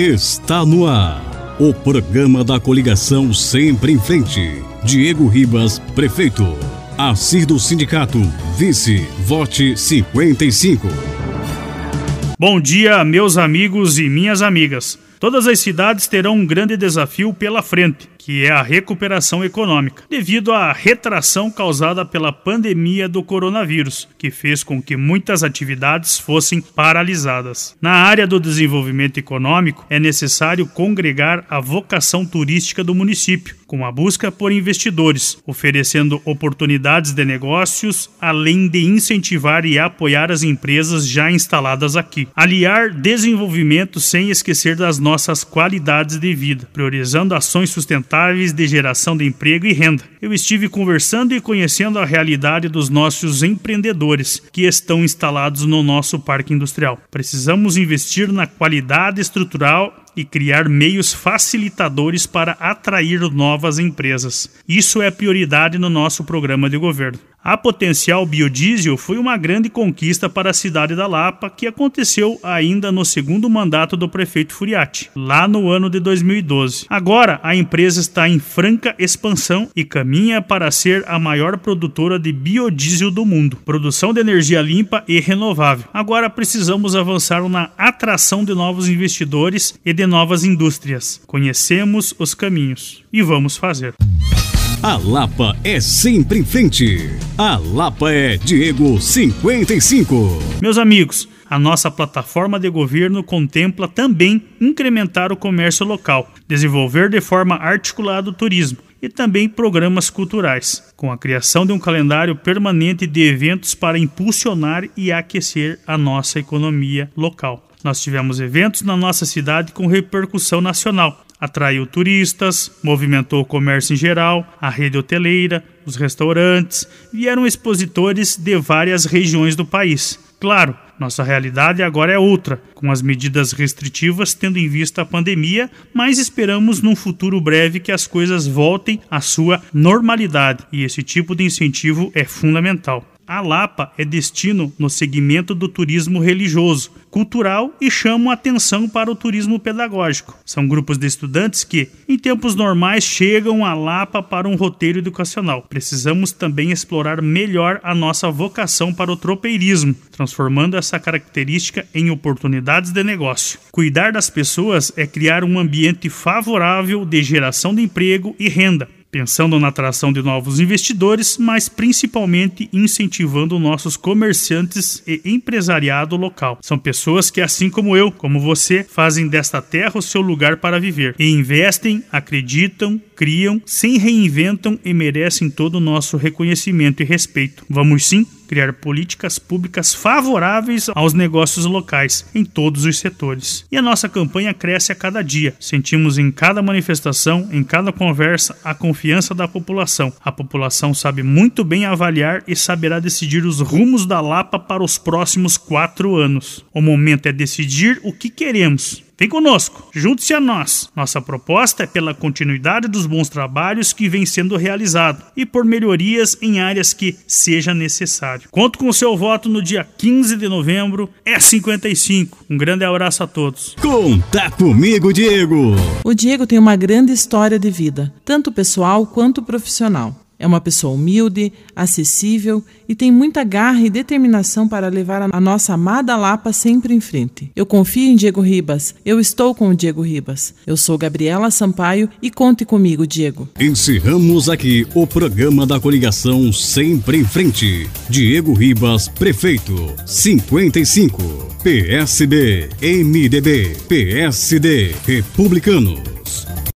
está no ar. O programa da coligação Sempre em Frente. Diego Ribas, prefeito. Assir do Sindicato, vice, vote 55. Bom dia, meus amigos e minhas amigas. Todas as cidades terão um grande desafio pela frente que é a recuperação econômica, devido à retração causada pela pandemia do coronavírus, que fez com que muitas atividades fossem paralisadas. Na área do desenvolvimento econômico, é necessário congregar a vocação turística do município, com a busca por investidores, oferecendo oportunidades de negócios, além de incentivar e apoiar as empresas já instaladas aqui. Aliar desenvolvimento sem esquecer das nossas qualidades de vida, priorizando ações sustentáveis de geração de emprego e renda. Eu estive conversando e conhecendo a realidade dos nossos empreendedores que estão instalados no nosso parque industrial. Precisamos investir na qualidade estrutural e criar meios facilitadores para atrair novas empresas. Isso é prioridade no nosso programa de governo. A Potencial Biodiesel foi uma grande conquista para a cidade da Lapa, que aconteceu ainda no segundo mandato do prefeito Furiati, lá no ano de 2012. Agora, a empresa está em franca expansão e caminha para ser a maior produtora de biodiesel do mundo, produção de energia limpa e renovável. Agora precisamos avançar na atração de novos investidores e de novas indústrias. Conhecemos os caminhos e vamos fazer. A Lapa é sempre em frente. A Lapa é Diego 55. Meus amigos, a nossa plataforma de governo contempla também incrementar o comércio local, desenvolver de forma articulada o turismo e também programas culturais, com a criação de um calendário permanente de eventos para impulsionar e aquecer a nossa economia local. Nós tivemos eventos na nossa cidade com repercussão nacional, atraiu turistas, movimentou o comércio em geral, a rede hoteleira, os restaurantes, vieram expositores de várias regiões do país. Claro, nossa realidade agora é outra, com as medidas restritivas tendo em vista a pandemia, mas esperamos num futuro breve que as coisas voltem à sua normalidade e esse tipo de incentivo é fundamental. A Lapa é destino no segmento do turismo religioso, cultural e chamam atenção para o turismo pedagógico. São grupos de estudantes que, em tempos normais, chegam a Lapa para um roteiro educacional. Precisamos também explorar melhor a nossa vocação para o tropeirismo, transformando essa característica em oportunidades de negócio. Cuidar das pessoas é criar um ambiente favorável de geração de emprego e renda pensando na atração de novos investidores, mas principalmente incentivando nossos comerciantes e empresariado local. São pessoas que, assim como eu, como você, fazem desta terra o seu lugar para viver e investem, acreditam, criam, se reinventam e merecem todo o nosso reconhecimento e respeito. Vamos sim criar políticas públicas favoráveis aos negócios locais em todos os setores. E a nossa campanha cresce a cada dia. Sentimos em cada manifestação, em cada conversa, a confiança da população. A população sabe muito bem avaliar e saberá decidir os rumos da Lapa para os próximos quatro anos. O momento é decidir o que queremos Vem conosco, junte-se a nós. Nossa proposta é pela continuidade dos bons trabalhos que vem sendo realizado e por melhorias em áreas que seja necessário. Conto com o seu voto no dia 15 de novembro, é 55. Um grande abraço a todos. Conta comigo, Diego. O Diego tem uma grande história de vida, tanto pessoal quanto profissional. É uma pessoa humilde, acessível e tem muita garra e determinação para levar a nossa amada Lapa sempre em frente. Eu confio em Diego Ribas. Eu estou com o Diego Ribas. Eu sou Gabriela Sampaio e conte comigo, Diego. Encerramos aqui o programa da coligação Sempre em Frente. Diego Ribas, prefeito. 55. PSB, MDB, PSD, Republicanos.